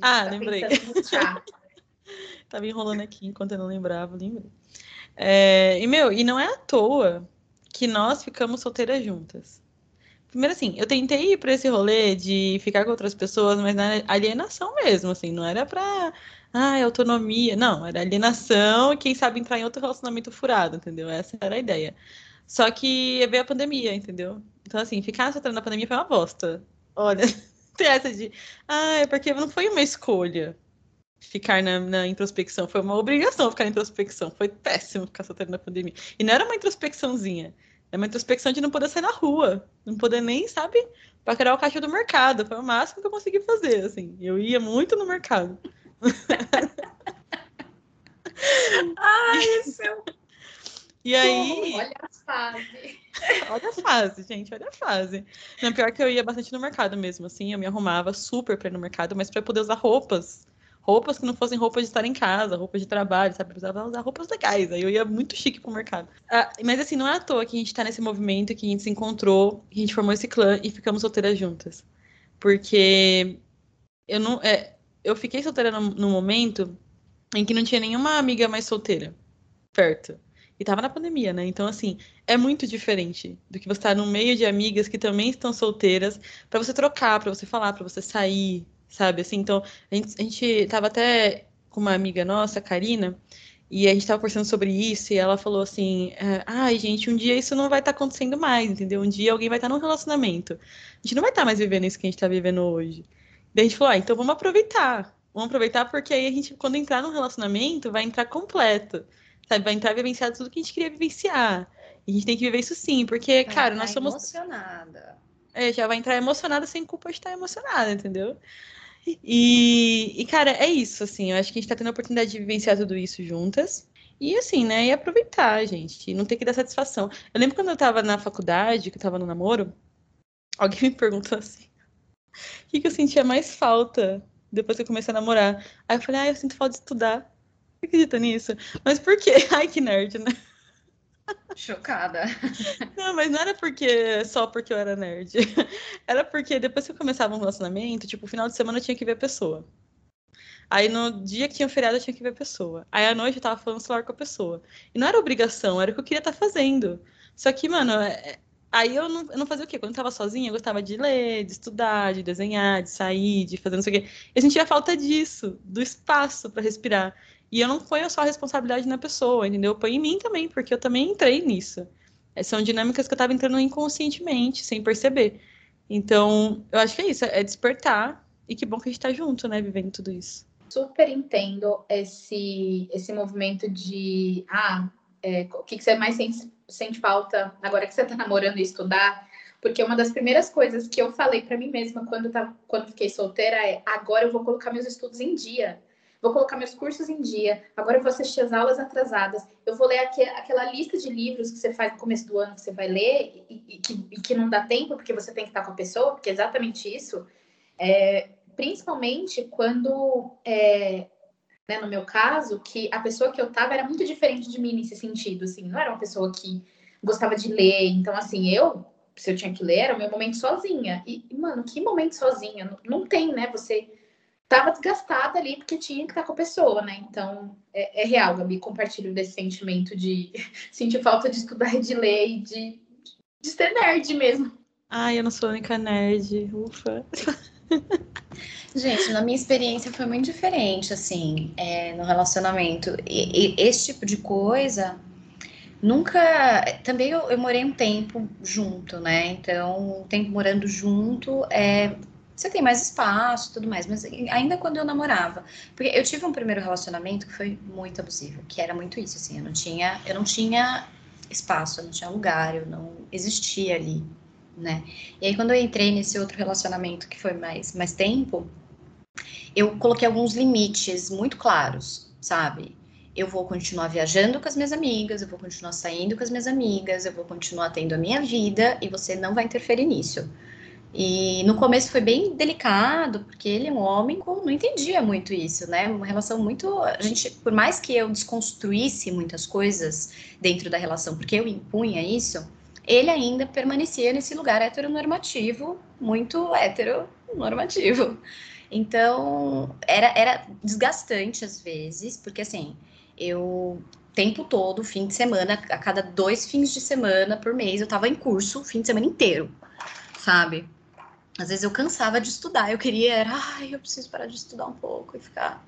Ah, tá lembrei. [laughs] Tava enrolando aqui enquanto eu não lembrava, lembrei. É, e, meu, e não é à toa que nós ficamos solteiras juntas. Primeiro, assim, eu tentei ir para esse rolê de ficar com outras pessoas, mas na alienação mesmo, assim, não era pra ah, autonomia. Não, era alienação e quem sabe entrar em outro relacionamento furado, entendeu? Essa era a ideia. Só que veio a pandemia, entendeu? Então, assim, ficar solteira na pandemia foi uma bosta. Olha, tem essa de. Ah, é porque não foi uma escolha ficar na, na, introspecção. Foi uma obrigação ficar na introspecção. Foi péssimo ficar solteiro na pandemia. E não era uma introspecçãozinha. Era uma introspecção de não poder sair na rua. Não poder nem, sabe, criar o caixa do mercado. Foi o máximo que eu consegui fazer, assim. Eu ia muito no mercado. [laughs] Ai, seu... E aí. olha a fase. Olha a fase, gente, olha a fase. Não, pior que eu ia bastante no mercado mesmo, assim, eu me arrumava super pra ir no mercado, mas para poder usar roupas. Roupas que não fossem roupas de estar em casa, roupas de trabalho, sabe? Eu precisava usar roupas legais. Aí eu ia muito chique pro mercado. Ah, mas assim, não é à toa que a gente tá nesse movimento, que a gente se encontrou, que a gente formou esse clã e ficamos solteiras juntas. Porque eu não. É, eu fiquei solteira no, no momento em que não tinha nenhuma amiga mais solteira perto. E tava na pandemia, né? Então, assim, é muito diferente do que você estar tá no meio de amigas que também estão solteiras, para você trocar, para você falar, para você sair, sabe? Assim, então, a gente, a gente tava até com uma amiga nossa, Karina, e a gente tava conversando sobre isso, e ela falou assim: é, ai, gente, um dia isso não vai estar tá acontecendo mais, entendeu? Um dia alguém vai estar tá num relacionamento. A gente não vai estar tá mais vivendo isso que a gente tá vivendo hoje. Daí a gente falou: ah, então vamos aproveitar. Vamos aproveitar porque aí a gente, quando entrar num relacionamento, vai entrar completo. Sabe? Vai entrar e vivenciar tudo que a gente queria vivenciar. E a gente tem que viver isso sim, porque, vai cara, nós somos. emocionada. É, já vai entrar emocionada sem culpa de estar emocionada, entendeu? E, e, cara, é isso, assim, eu acho que a gente tá tendo a oportunidade de vivenciar tudo isso juntas. E assim, né, e aproveitar, gente, e não ter que dar satisfação. Eu lembro quando eu tava na faculdade, que eu tava no namoro, alguém me perguntou assim, o que, que eu sentia mais falta depois que eu comecei a namorar? Aí eu falei, ah, eu sinto falta de estudar. Você acredita nisso? Mas por quê? [laughs] Ai, que nerd, né? Chocada. [laughs] Não, mas não era porque só porque eu era nerd. [laughs] Era porque depois que eu começava um relacionamento, tipo, final de semana eu tinha que ver a pessoa. Aí no dia que tinha feriado eu tinha que ver a pessoa. Aí à noite eu tava falando celular com a pessoa. E não era obrigação, era o que eu queria estar tá fazendo. Só que, mano, é, é... aí eu não, eu não fazia o quê? Quando eu tava sozinha, eu gostava de ler, de estudar, de desenhar, de sair, de fazer não sei o quê. Eu sentia falta disso, do espaço para respirar. E eu não ponho só a responsabilidade na pessoa, entendeu? Eu ponho em mim também, porque eu também entrei nisso. É, são dinâmicas que eu estava entrando inconscientemente, sem perceber. Então, eu acho que é isso, é despertar. E que bom que a gente está junto, né, vivendo tudo isso. Super entendo esse, esse movimento de, ah, é, o que, que você mais sente, sente falta agora que você está namorando e estudar? Porque uma das primeiras coisas que eu falei para mim mesma quando, tá, quando fiquei solteira é: agora eu vou colocar meus estudos em dia vou colocar meus cursos em dia, agora eu vou assistir as aulas atrasadas, eu vou ler aqu aquela lista de livros que você faz no começo do ano que você vai ler e, e, que, e que, não dá tempo porque você tem que estar com a pessoa, porque é exatamente isso. É, principalmente quando, é, né, no meu caso, que a pessoa que eu tava era muito diferente de mim nesse sentido, assim, não era uma pessoa que gostava de ler, então, assim, eu, se eu tinha que ler, era o meu momento sozinha. E, mano, que momento sozinha? Não, não tem, né? Você estava desgastada ali porque tinha que estar com a pessoa, né? Então é, é, real, Gabi, compartilho desse sentimento de [laughs] sentir falta de estudar e de ler e de, de ser nerd mesmo. Ai, eu não sou a única nerd, ufa. Gente, na minha experiência foi muito diferente, assim, é, no relacionamento. E, e, esse tipo de coisa, nunca. Também eu, eu, morei um tempo junto, né? Então, o tempo morando junto é você tem mais espaço tudo mais, mas ainda quando eu namorava, porque eu tive um primeiro relacionamento que foi muito abusivo, que era muito isso, assim, eu não tinha, eu não tinha espaço, eu não tinha lugar, eu não existia ali, né? E aí quando eu entrei nesse outro relacionamento que foi mais, mais tempo, eu coloquei alguns limites muito claros, sabe? Eu vou continuar viajando com as minhas amigas, eu vou continuar saindo com as minhas amigas, eu vou continuar tendo a minha vida e você não vai interferir nisso. E no começo foi bem delicado, porque ele é um homem, não entendia muito isso, né? Uma relação muito. A gente, por mais que eu desconstruísse muitas coisas dentro da relação, porque eu impunha isso, ele ainda permanecia nesse lugar heteronormativo, muito heteronormativo. Então, era, era desgastante às vezes, porque assim, eu tempo todo, fim de semana, a cada dois fins de semana por mês, eu tava em curso o fim de semana inteiro, sabe? Às vezes eu cansava de estudar, eu queria, era, ai, eu preciso parar de estudar um pouco e ficar.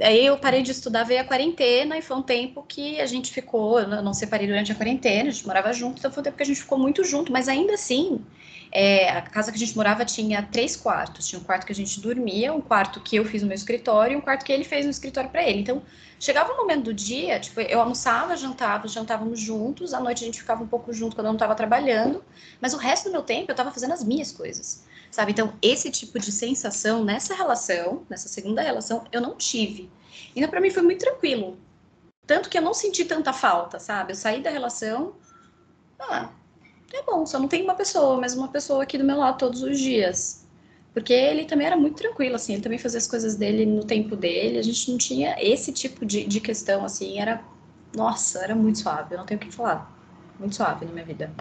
Aí eu parei de estudar, veio a quarentena e foi um tempo que a gente ficou, eu não separei durante a quarentena, a gente morava junto, então foi um tempo que a gente ficou muito junto, mas ainda assim, é, a casa que a gente morava tinha três quartos. Tinha um quarto que a gente dormia, um quarto que eu fiz no meu escritório e um quarto que ele fez no escritório para ele. Então, chegava um momento do dia, tipo, eu almoçava, jantava, jantávamos juntos, à noite a gente ficava um pouco junto quando eu não estava trabalhando, mas o resto do meu tempo eu estava fazendo as minhas coisas, sabe? Então, esse tipo de sensação nessa relação, nessa segunda relação, eu não tive. Então, para mim foi muito tranquilo. Tanto que eu não senti tanta falta, sabe? Eu saí da relação, ah, é bom, só não tem uma pessoa, mas uma pessoa aqui do meu lado todos os dias. Porque ele também era muito tranquilo, assim, ele também fazia as coisas dele no tempo dele, a gente não tinha esse tipo de, de questão, assim, era, nossa, era muito suave, eu não tenho o que falar. Muito suave na minha vida.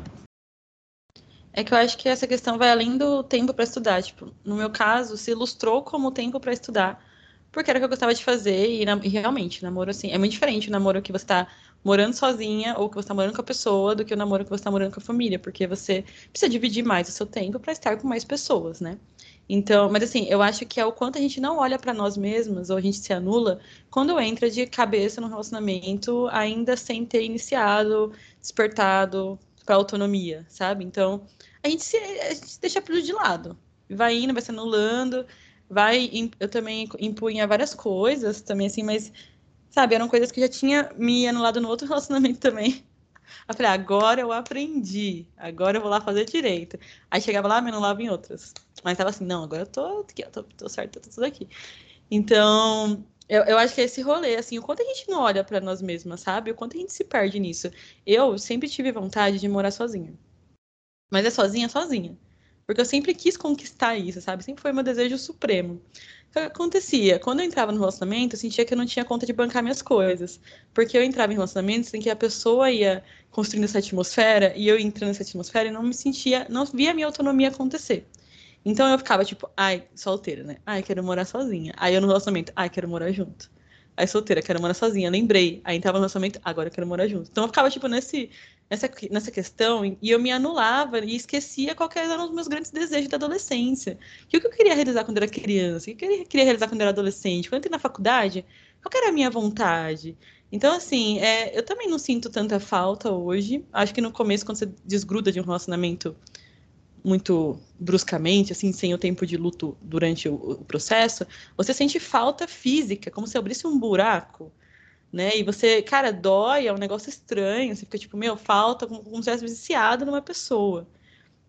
É que eu acho que essa questão vai além do tempo para estudar. Tipo, no meu caso, se ilustrou como tempo para estudar, porque era o que eu gostava de fazer e, e, realmente, namoro assim, é muito diferente o namoro que você tá morando sozinha ou que você está morando com a pessoa do que o namoro que você está morando com a família, porque você precisa dividir mais o seu tempo para estar com mais pessoas, né? Então, mas assim, eu acho que é o quanto a gente não olha para nós mesmos ou a gente se anula quando entra de cabeça no relacionamento ainda sem ter iniciado, despertado para autonomia, sabe? Então, a gente se a gente deixa tudo de lado. Vai indo, vai se anulando, vai eu também impunha várias coisas também assim, mas sabe, eram coisas que já tinha me anulado no outro [laughs] relacionamento também. Eu falei, agora eu aprendi, agora eu vou lá fazer direito. Aí chegava lá, me anulava em outras. Mas tava assim, não, agora eu tô aqui, eu tô, tô certo, tô tudo aqui. Então, eu, eu acho que é esse rolê, assim, o quanto a gente não olha para nós mesmas, sabe? O quanto a gente se perde nisso. Eu sempre tive vontade de morar sozinha. Mas é sozinha, sozinha. Porque eu sempre quis conquistar isso, sabe? Sempre foi meu desejo supremo. O que acontecia? Quando eu entrava no relacionamento, eu sentia que eu não tinha conta de bancar minhas coisas. Porque eu entrava em relacionamentos em que a pessoa ia construindo essa atmosfera e eu entrando nessa atmosfera e não me sentia, não via a minha autonomia acontecer. Então eu ficava tipo, ai, solteira, né? Ai, quero morar sozinha. Aí eu no relacionamento, ai, quero morar junto. Aí solteira, quero morar sozinha. Lembrei. Aí entrava no relacionamento, agora eu quero morar junto. Então eu ficava tipo nesse, nessa, nessa questão e eu me anulava e esquecia quais eram os meus grandes desejos da adolescência. O que eu queria realizar quando eu era criança? O que eu queria realizar quando eu era adolescente? Quando eu entrei na faculdade, qual era a minha vontade? Então, assim, é, eu também não sinto tanta falta hoje. Acho que no começo, quando você desgruda de um relacionamento muito bruscamente, assim, sem o tempo de luto durante o, o, processo, você sente falta física, como se abrisse um buraco, né? E você, cara, dói, é um negócio estranho, você fica tipo, meu, falta, como, como se tivesse viciado numa pessoa,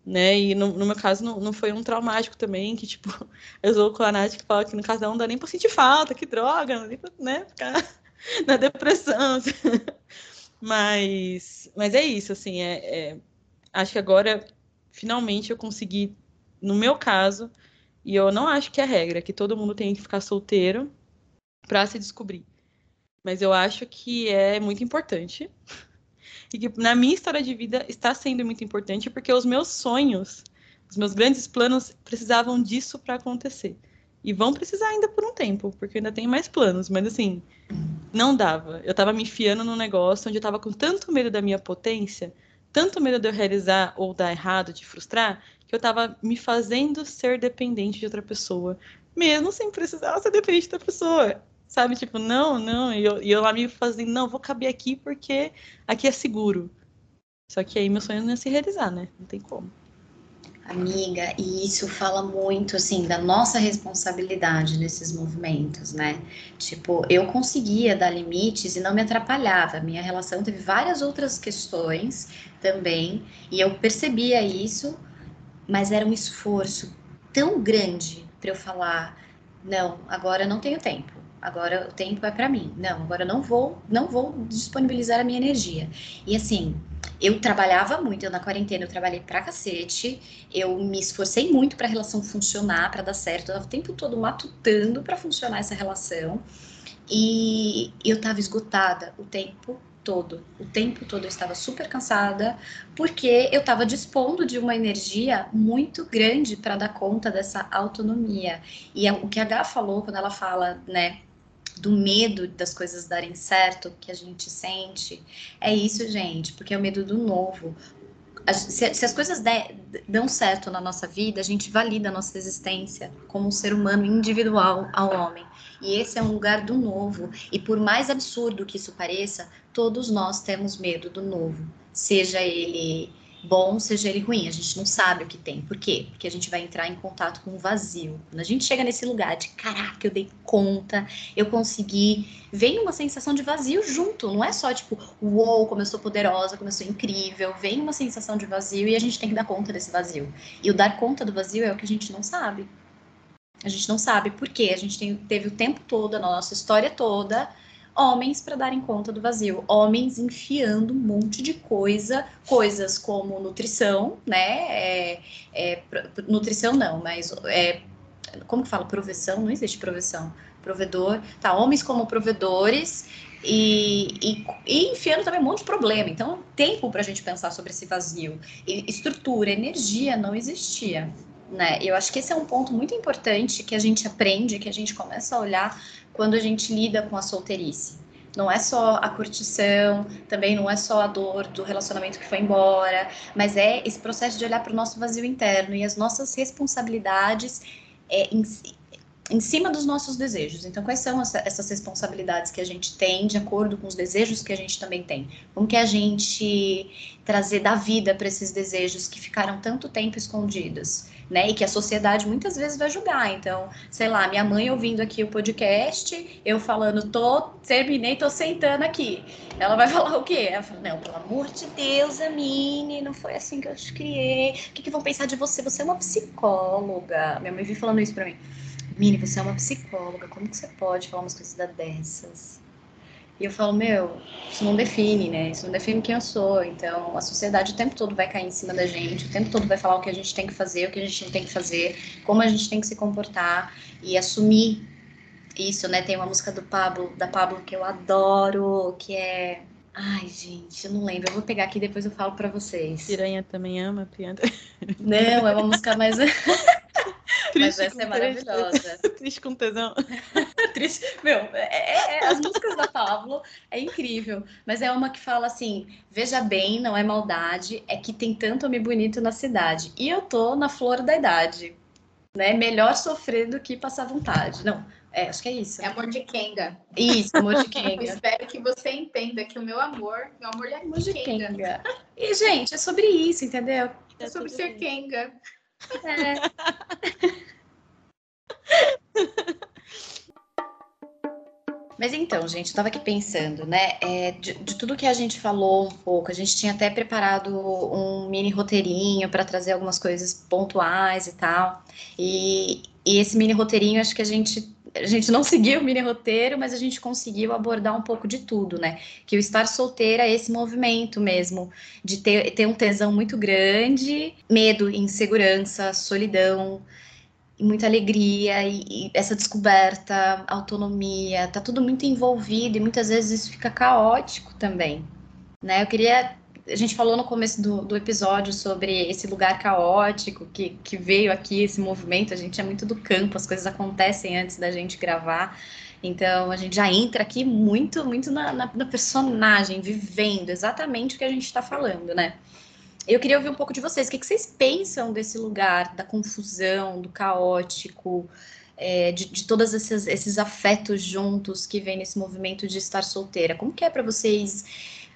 né? E no, no meu caso não, não, foi um traumático também, que tipo, [laughs] eu sou com a Nath que fala que no caso não dá nem pra sentir falta, que droga, não dá nem pra, né, ficar [laughs] na depressão. [laughs] Mas, mas é isso, assim, é, é acho que agora finalmente eu consegui, no meu caso, e eu não acho que é regra, que todo mundo tem que ficar solteiro para se descobrir. Mas eu acho que é muito importante. E que na minha história de vida está sendo muito importante porque os meus sonhos, os meus grandes planos precisavam disso para acontecer. E vão precisar ainda por um tempo, porque ainda tem mais planos, mas assim, não dava. Eu estava me enfiando num negócio onde eu estava com tanto medo da minha potência tanto medo de eu realizar ou dar errado, de frustrar, que eu estava me fazendo ser dependente de outra pessoa, mesmo sem precisar ser dependente da pessoa. Sabe, tipo, não, não, e eu, e eu lá me fazendo, não, vou caber aqui porque aqui é seguro. Só que aí meu sonho não ia se realizar, né? Não tem como. Amiga, e isso fala muito, assim, da nossa responsabilidade nesses movimentos, né? Tipo, eu conseguia dar limites e não me atrapalhava. Minha relação teve várias outras questões também, e eu percebia isso, mas era um esforço tão grande para eu falar: não, agora eu não tenho tempo. Agora o tempo é para mim. Não, agora eu não vou, não vou disponibilizar a minha energia. E assim, eu trabalhava muito, eu na quarentena eu trabalhei pra cacete, eu me esforcei muito para a relação funcionar, para dar certo, eu tava o tempo todo matutando para funcionar essa relação. E eu tava esgotada o tempo todo. O tempo todo eu estava super cansada, porque eu estava dispondo de uma energia muito grande para dar conta dessa autonomia. E é o que a Gá falou quando ela fala, né, do medo das coisas darem certo que a gente sente, é isso, gente, porque é o medo do novo. Se, as coisas dão certo na nossa vida, a gente valida a nossa existência como um ser humano individual ao homem. E esse é um lugar do novo. E por mais absurdo que isso pareça, todos nós temos medo do novo, seja ele bom, seja ele ruim. A gente não sabe o que tem. Por quê? Porque a gente vai entrar em contato com o vazio. Quando a gente chega nesse lugar de caraca, eu dei conta, eu consegui, vem uma sensação de vazio junto. Não é só tipo, uou, como eu sou poderosa, como eu sou incrível. Vem uma sensação de vazio e a gente tem que dar conta desse vazio. E o dar conta do vazio é o que a gente não sabe. A gente não sabe por quê. A gente tem, teve o tempo todo, a nossa história toda, homens para darem conta do vazio, homens enfiando um monte de coisa, coisas como nutrição, né? É, é, nutrição não, mas é, como que fala? Proveção? Não existe proveção. Provedor, tá? Homens como provedores e, e, e, enfiando também um monte de problema. Então, tempo para a gente pensar sobre esse vazio. E, estrutura, energia não existia. Né? Eu acho que esse é um ponto muito importante que a gente aprende, que a gente começa a olhar quando a gente lida com a solteirice. Não é só a curtição, também não é só a dor do relacionamento que foi embora, mas é esse processo de olhar para o nosso vazio interno e as nossas responsabilidades é, em, em cima dos nossos desejos. Então, quais são essas responsabilidades que a gente tem de acordo com os desejos que a gente também tem? Como que a gente trazer da vida para esses desejos que ficaram tanto tempo escondidos? Né, e que a sociedade muitas vezes vai julgar. Então, sei lá, minha mãe ouvindo aqui o podcast, eu falando, tô, terminei, tô sentando aqui. Ela vai [laughs] falar o quê? Ela fala, não, pelo amor de Deus, Amine, não foi assim que eu te criei. O que, que vão pensar de você? Você é uma psicóloga. Minha mãe vive falando isso pra mim. Mini, você é uma psicóloga, como que você pode falar umas coisas dessas? E eu falo, meu, isso não define, né? Isso não define quem eu sou. Então, a sociedade o tempo todo vai cair em cima da gente, o tempo todo vai falar o que a gente tem que fazer, o que a gente não tem que fazer, como a gente tem que se comportar e assumir isso, né? Tem uma música do Pablo, da Pablo que eu adoro, que é Ai, gente, eu não lembro. Eu vou pegar aqui e depois eu falo para vocês. Piranha também ama, piranha. Não, é uma música mais [laughs] Triste Mas essa é maravilhosa. [laughs] Triste com tesão. [laughs] Triste. Meu, é, é, é, as músicas da Pablo é incrível. Mas é uma que fala assim: veja bem, não é maldade, é que tem tanto homem bonito na cidade. E eu tô na flor da idade. Né? Melhor sofrer do que passar vontade. Não, é, acho que é isso. É amor de Kenga. Isso, amor de Kenga. [laughs] espero que você entenda que o meu amor, meu amor é amor de Kenga. Kenga. E, gente, é sobre isso, entendeu? É sobre ser Kenga. É. [laughs] Mas então, gente, eu tava aqui pensando, né? É, de, de, tudo que a gente falou um pouco, a gente tinha até preparado um mini roteirinho para trazer algumas coisas pontuais e tal. E, e esse mini roteirinho, acho que a gente a gente não seguiu o mini roteiro, mas a gente conseguiu abordar um pouco de tudo, né? Que o estar solteira é esse movimento mesmo, de ter, ter um tesão muito grande, medo, insegurança, solidão, muita alegria e, e, essa descoberta, autonomia, tá tudo muito envolvido e muitas vezes isso fica caótico também, né? Eu queria a gente falou no começo do, do episódio sobre esse lugar caótico que, que veio aqui, esse movimento. A gente é muito do campo, as coisas acontecem antes da gente gravar. Então a gente já entra aqui muito, muito na, na, na personagem, vivendo exatamente o que a gente está falando, né? Eu queria ouvir um pouco de vocês. O que, que vocês pensam desse lugar, da confusão, do caótico, é, de, de todos esses, esses afetos juntos que vem nesse movimento de estar solteira? Como que é para vocês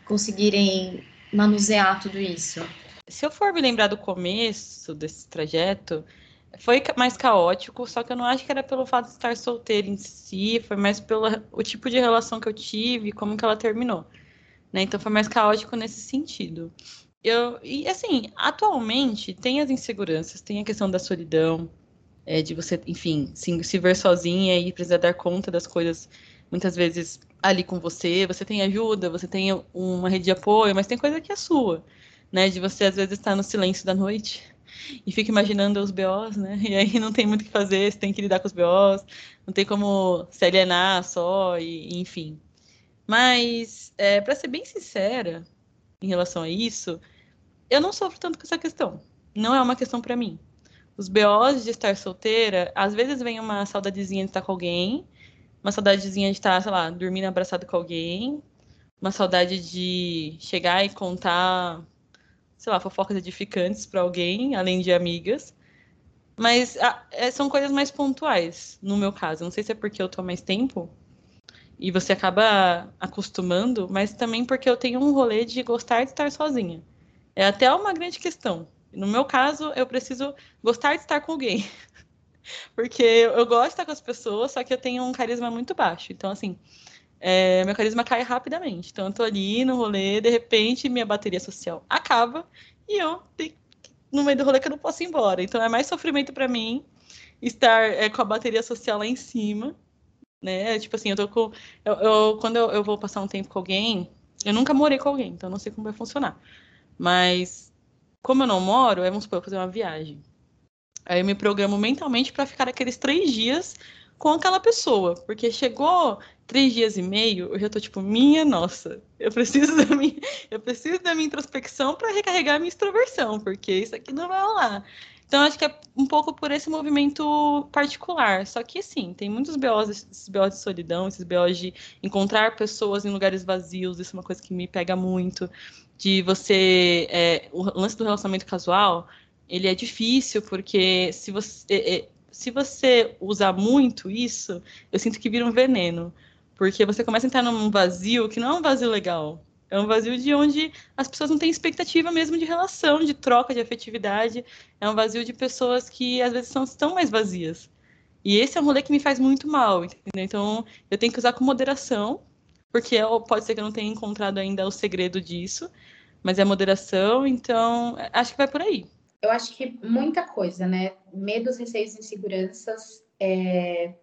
conseguirem manusear tudo isso? Se eu for me lembrar do começo desse trajeto, foi mais caótico, só que eu não acho que era pelo fato de estar solteira em si, foi mais pelo o tipo de relação que eu tive, como que ela terminou. Né? Então foi mais caótico nesse sentido. Eu, e assim, atualmente tem as inseguranças, tem a questão da solidão, é, de você, enfim, se, se ver sozinha e precisar dar conta das coisas muitas vezes ali com você, você tem ajuda, você tem uma rede de apoio, mas tem coisa que é sua, né? De você às vezes estar no silêncio da noite e fica imaginando os BOs, né? E aí não tem muito o que fazer, você tem que lidar com os BOs, não tem como se alienar só, e, enfim. Mas, é, para ser bem sincera em relação a isso, eu não sofro tanto com essa questão. Não é uma questão para mim. Os BOs de estar solteira, às vezes vem uma saudadezinha de estar com alguém, uma saudadezinha de estar, sei lá, dormindo abraçado com alguém, uma saudade de chegar e contar, sei lá, fofocas edificantes para alguém, além de amigas. Mas ah, é, são coisas mais pontuais, no meu caso. Não sei se é porque eu tô mais tempo e você acaba acostumando, mas também porque eu tenho um rolê de gostar de estar sozinha. É até uma grande questão. No meu caso, eu preciso gostar de estar com alguém. [laughs] Porque eu gosto de estar com as pessoas, só que eu tenho um carisma muito baixo. Então, assim, é, meu carisma cai rapidamente. Então, eu tô ali no rolê, de repente, minha bateria social acaba e eu tenho, no meio do rolê que eu não posso ir embora. Então, é mais sofrimento para mim estar é, com a bateria social lá em cima. Né? Tipo assim, eu tô com. Eu, eu quando eu, eu vou passar um tempo com alguém, eu nunca morei com alguém, então não sei como vai funcionar. Mas, como eu não moro, é, vamos supor, eu fazer uma viagem. Aí eu me programo mentalmente para ficar aqueles três dias com aquela pessoa. Porque chegou três dias e meio, eu já tô tipo, minha nossa, eu preciso da minha, eu preciso da minha introspecção para recarregar a minha extroversão, porque isso aqui não vai rolar. Então, acho que é um pouco por esse movimento particular. Só que, assim, tem muitos BOs, esses BOs de solidão, esses BOs de encontrar pessoas em lugares vazios, isso é uma coisa que me pega muito. De você. É, o lance do relacionamento casual, ele é difícil, porque se você. É, é, se você usar muito isso, eu sinto que vira um veneno. Porque você começa a entrar num vazio que não é um vazio legal. É um vazio de onde as pessoas não têm expectativa mesmo de relação, de troca, de afetividade. É um vazio de pessoas que às vezes são tão mais vazias. E esse é um rolê que me faz muito mal, entendeu? Então eu tenho que usar com moderação, porque pode ser que eu não tenha encontrado ainda o segredo disso, mas é moderação, então acho que vai por aí. Eu acho que muita coisa, né? Medos, receios inseguranças é,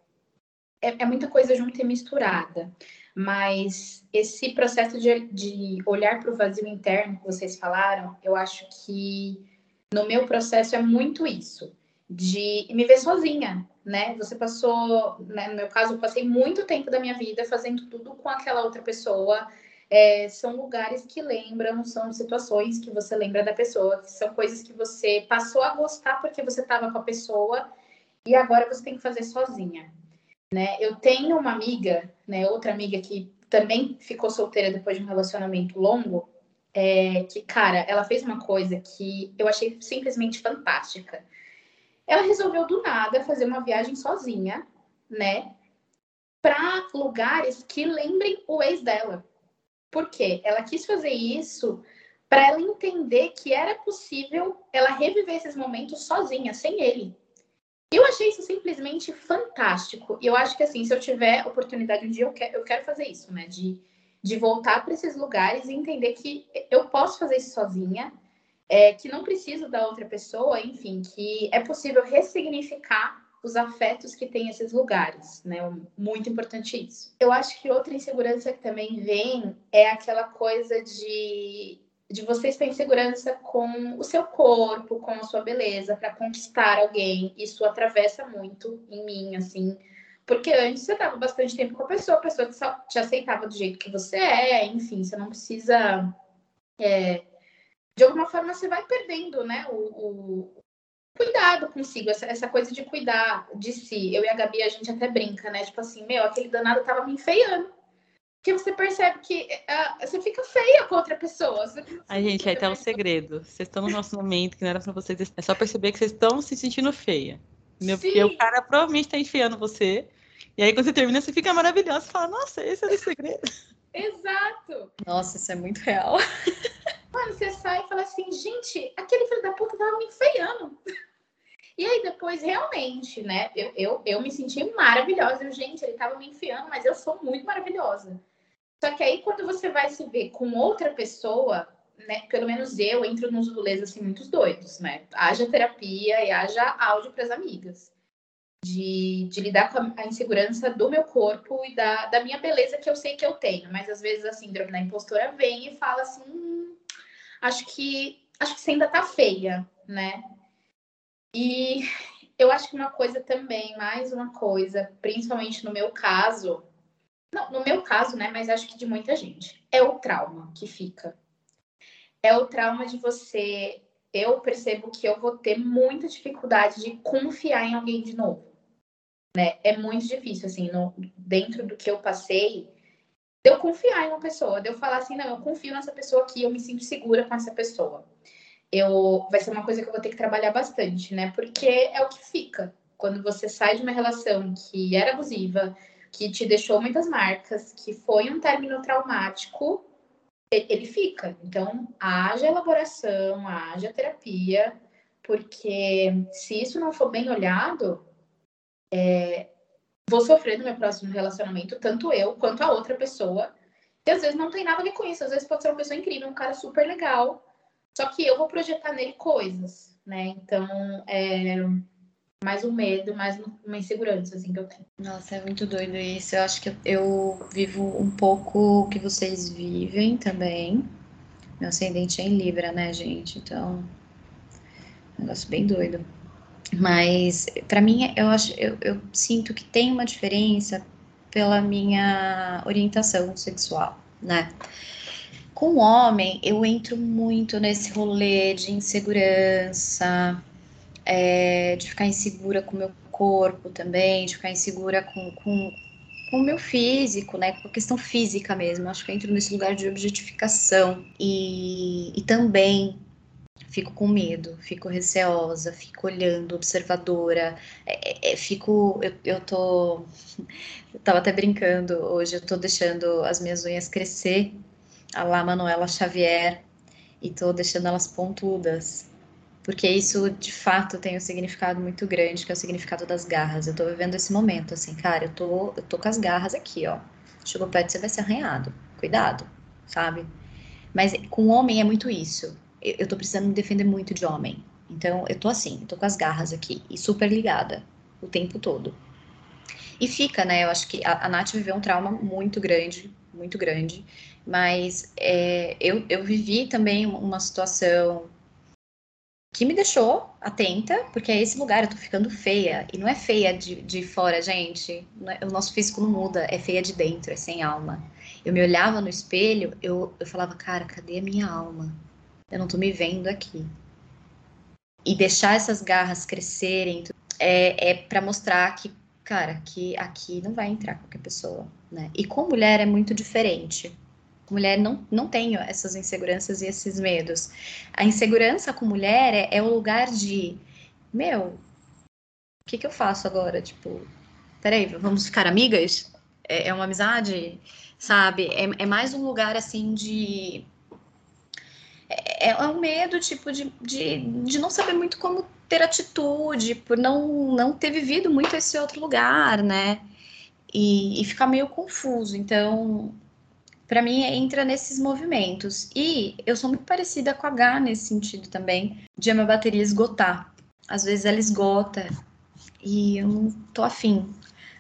é, é muita coisa junto e misturada. Mas esse processo de, de olhar para o vazio interno que vocês falaram, eu acho que no meu processo é muito isso, de me ver sozinha, né? Você passou, né, no meu caso, eu passei muito tempo da minha vida fazendo tudo com aquela outra pessoa. É, são lugares que lembram, são situações que você lembra da pessoa, são coisas que você passou a gostar porque você estava com a pessoa e agora você tem que fazer sozinha. Né? Eu tenho uma amiga, né, outra amiga que também ficou solteira depois de um relacionamento longo, é, que, cara, ela fez uma coisa que eu achei simplesmente fantástica. Ela resolveu do nada fazer uma viagem sozinha, né, para lugares que lembrem o ex dela. Por quê? Ela quis fazer isso para ela entender que era possível ela reviver esses momentos sozinha, sem ele. Eu achei isso simplesmente fantástico. E eu acho que, assim, se eu tiver oportunidade um dia, eu quero, eu quero fazer isso, né? De, de voltar para esses lugares e entender que eu posso fazer isso sozinha, é, que não preciso da outra pessoa, enfim, que é possível ressignificar os afetos que tem esses lugares, né? Muito importante isso. Eu acho que outra insegurança que também vem é aquela coisa de de você estar em segurança com o seu corpo, com a sua beleza, para conquistar alguém. Isso atravessa muito em mim, assim. Porque antes você estava bastante tempo com a pessoa, a pessoa te aceitava do jeito que você é, enfim, você não precisa. É, de alguma forma você vai perdendo, né? O, o cuidado consigo, essa, essa, coisa de cuidar de si. Eu e a Gabi, a gente até brinca, né? Tipo assim, meu, aquele danado tava me enfeiando que você percebe que uh, você fica feia com outra pessoa. Você, Ai, gente, aí tá o segredo. Vocês estão no relacionamento que não era pra vocês. É só perceber que vocês estão se sentindo feia. Entendeu? Porque o cara provavelmente tá enfiando você. E aí, quando você termina, você fica maravilhosa. Você fala, nossa, esse é o segredo. Exato. Nossa, isso é muito real. [laughs] Mano, você sai e fala assim, gente, aquele filho da puta tava me enfeiando. E aí depois, realmente, né? Eu, eu, eu me senti maravilhosa. Eu, gente, ele tava me enfiando, mas eu sou muito maravilhosa. Só que aí, quando você vai se ver com outra pessoa, né? Pelo menos eu entro nos rolês assim, muito doidos, né? Haja terapia e haja áudio para as amigas. De, de, lidar com a, insegurança do meu corpo e da, da minha beleza que eu sei que eu tenho. Mas às vezes a síndrome da impostora vem e fala assim: hum, acho que acho que você ainda tá feia, né? E [laughs] eu acho que uma coisa também, mais uma coisa, principalmente no meu caso, não, no meu caso, né? Mas acho que de muita gente. É o trauma que fica. É o trauma de você. Eu percebo que eu vou ter muita dificuldade de confiar em alguém de novo. Né? É muito difícil, assim, no, dentro do que eu passei, de eu confiar em uma pessoa, de eu falar assim, não, eu confio nessa pessoa aqui, eu me sinto segura com essa pessoa. Eu, vai ser uma coisa que eu vou ter que trabalhar bastante, né? Porque é o que fica. Quando você sai de uma relação que era abusiva, que te deixou muitas marcas, que foi um término traumático, ele fica. Então, haja elaboração, haja terapia, porque se isso não for bem olhado, é, vou sofrer no meu próximo relacionamento, tanto eu quanto a outra pessoa. E às vezes não tem nada a ver com isso, às vezes pode ser uma pessoa incrível, um cara super legal, só que eu vou projetar nele coisas, né? Então, é, mais um medo, mais uma insegurança assim que eu tenho. Nossa, é muito doido isso. Eu acho que eu vivo um pouco o que vocês vivem também. Meu ascendente é em Libra, né, gente? Então, um negócio bem doido. Mas para mim, eu acho, eu, eu sinto que tem uma diferença pela minha orientação sexual, né? Com o homem, eu entro muito nesse rolê de insegurança, é, de ficar insegura com o meu corpo também, de ficar insegura com, com, com o meu físico, né? Com a questão física mesmo. Acho que eu entro nesse lugar de objetificação. E, e também fico com medo, fico receosa, fico olhando, observadora, é, é, é fico, eu, eu tô, eu tava até brincando hoje, eu tô deixando as minhas unhas crescer, a lá Manuela Xavier, e tô deixando elas pontudas, porque isso de fato tem um significado muito grande, que é o significado das garras. Eu tô vivendo esse momento, assim, cara, eu tô, eu tô com as garras aqui, ó. Chegou perto, você vai ser arranhado. Cuidado, sabe? Mas com o homem é muito isso. Eu, tô precisando me defender muito de homem. Então, eu tô assim, tô com as garras aqui e super ligada o tempo todo. E fica, né? Eu acho que a, a Nath viveu um trauma muito grande, muito grande. Mas é, eu, eu vivi também uma situação que me deixou atenta, porque é esse lugar, eu tô ficando feia. E não é feia de, de fora, gente. É, o nosso físico não muda, é feia de dentro, é sem alma. Eu me olhava no espelho, eu, eu falava, cara, cadê a minha alma? Eu não tô me vendo aqui. E deixar essas garras crescerem é, é para mostrar que, cara, que aqui não vai entrar qualquer pessoa, né? E com mulher é muito diferente mulher não, não tenho essas inseguranças e esses medos. A insegurança com mulher é, é o lugar de, meu, o que, que eu faço agora? Tipo, peraí, vamos ficar amigas? É, é uma amizade, sabe? É, é, mais um lugar assim de. É, é um medo, tipo, de, de, de não saber muito como ter atitude, por não, não ter vivido muito esse outro lugar, né? E, e ficar meio confuso. Então, para mim entra nesses movimentos. E eu sou muito parecida com a H nesse sentido também, de a minha bateria esgotar. Às vezes ela esgota e eu não tô afim,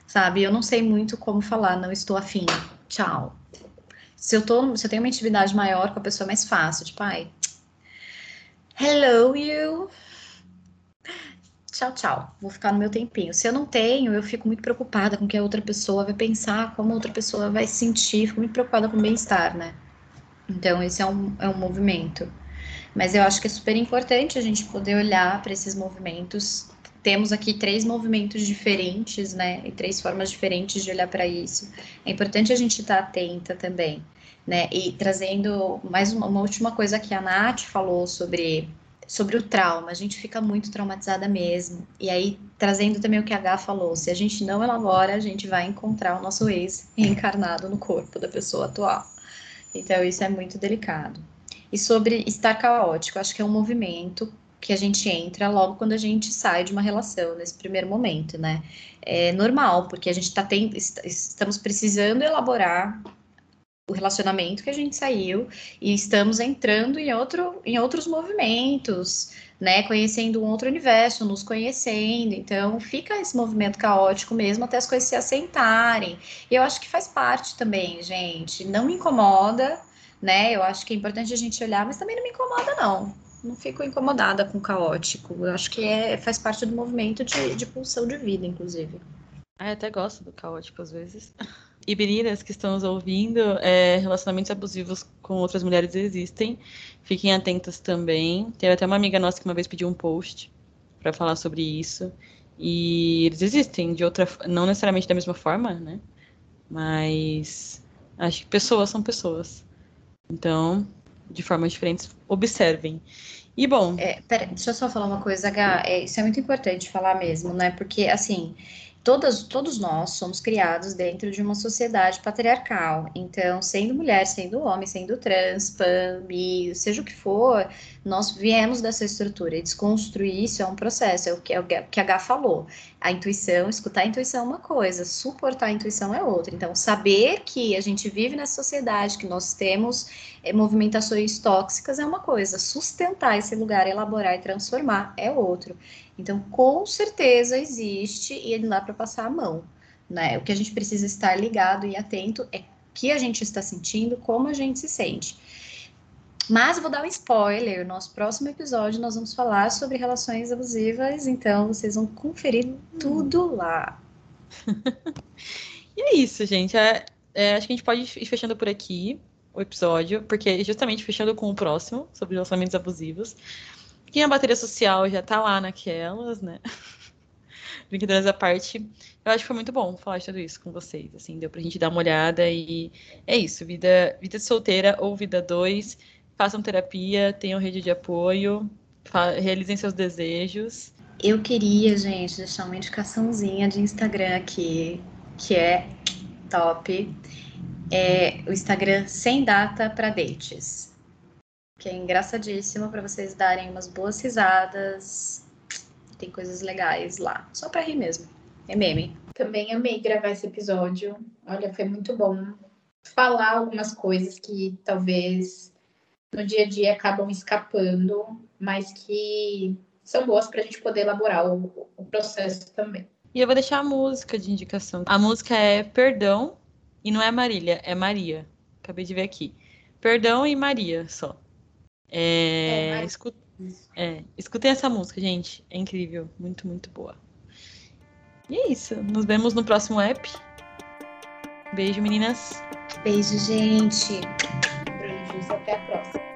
sabe? Eu não sei muito como falar, não estou afim. Tchau. Se eu, tô, se eu tenho uma intimidade maior com a pessoa, é mais fácil. Tipo, ai, hello you, tchau, tchau, vou ficar no meu tempinho. Se eu não tenho, eu fico muito preocupada com o que a outra pessoa vai pensar, como a outra pessoa vai se sentir, fico muito preocupada com o bem-estar, né? Então, esse é um, é um movimento. Mas eu acho que é super importante a gente poder olhar para esses movimentos. Temos aqui três movimentos diferentes, né? E três formas diferentes de olhar para isso. É importante a gente estar tá atenta também, né? E trazendo mais uma, uma última coisa que a Nath falou sobre sobre o trauma. A gente fica muito traumatizada mesmo. E aí, trazendo também o que a H falou, se a gente não elabora, a gente vai encontrar o nosso ex reencarnado no corpo da pessoa atual. Então, isso é muito delicado. E sobre estar caótico, acho que é um movimento que a gente entra logo quando a gente sai de uma relação, nesse primeiro momento, né? É normal, porque a gente está tendo, estamos precisando elaborar o relacionamento que a gente saiu e estamos entrando em, outro, em outros movimentos, né? Conhecendo um outro universo, nos conhecendo. Então, fica esse movimento caótico mesmo até as coisas se assentarem. E eu acho que faz parte também, gente. Não me incomoda, né? Eu acho que é importante a gente olhar, mas também não me incomoda, não. Não fico incomodada com caótico. Eu acho que é, faz parte do movimento de, de pulsão de vida, inclusive. Eu até gosto do caótico às vezes. [laughs] E meninas que estão nos ouvindo, é, relacionamentos abusivos com outras mulheres existem. Fiquem atentas também. Teve até uma amiga nossa que uma vez pediu um post para falar sobre isso. E eles existem de outra, não necessariamente da mesma forma, né? Mas acho que pessoas são pessoas. Então, de formas diferentes, observem. E bom. É, pera, deixa eu só falar uma coisa, H. É, isso é muito importante falar mesmo, né? Porque, assim, todas, todos nós somos criados dentro de uma sociedade patriarcal. Então, sendo mulher, sendo homem, sendo trans, pan, bi, seja o que for, nós viemos dessa estrutura. E desconstruir isso é um processo, é o que, é o que a Gá falou. A intuição, escutar a intuição é uma coisa, suportar a intuição é outra. Então, saber que a gente vive nessa sociedade, que nós temos é, movimentações tóxicas é uma coisa, sustentar esse lugar, elaborar e transformar é outro. Então, com certeza existe e não dá para passar a mão. Né? O que a gente precisa estar ligado e atento é que a gente está sentindo, como a gente se sente. Mas vou dar um spoiler. No nosso próximo episódio nós vamos falar sobre relações abusivas, então vocês vão conferir tudo lá. [laughs] e é isso, gente. É, é, acho que a gente pode ir fechando por aqui o episódio, porque justamente fechando com o próximo sobre relacionamentos abusivos. Quem a bateria social já tá lá naquelas, né? [laughs] Brincadeiras à parte. Eu acho que foi muito bom falar de tudo isso com vocês. Assim, deu pra gente dar uma olhada e é isso. Vida, vida solteira ou vida dois. Façam terapia, tenham rede de apoio, realizem seus desejos. Eu queria, gente, deixar uma indicaçãozinha de Instagram aqui, que é top. É o Instagram sem data para dates que é engraçadíssimo para vocês darem umas boas risadas. Tem coisas legais lá, só para rir mesmo. É meme. Também amei gravar esse episódio. Olha, foi muito bom falar algumas coisas que talvez no dia a dia acabam escapando, mas que são boas para a gente poder elaborar o, o processo também. E eu vou deixar a música de indicação. A música é Perdão e não é Marília, é Maria. Acabei de ver aqui. Perdão e Maria só. É, é, escut... é, escutem essa música, gente. É incrível. Muito, muito boa. E é isso. Nos vemos no próximo app. Beijo, meninas. Beijo, gente até a próxima.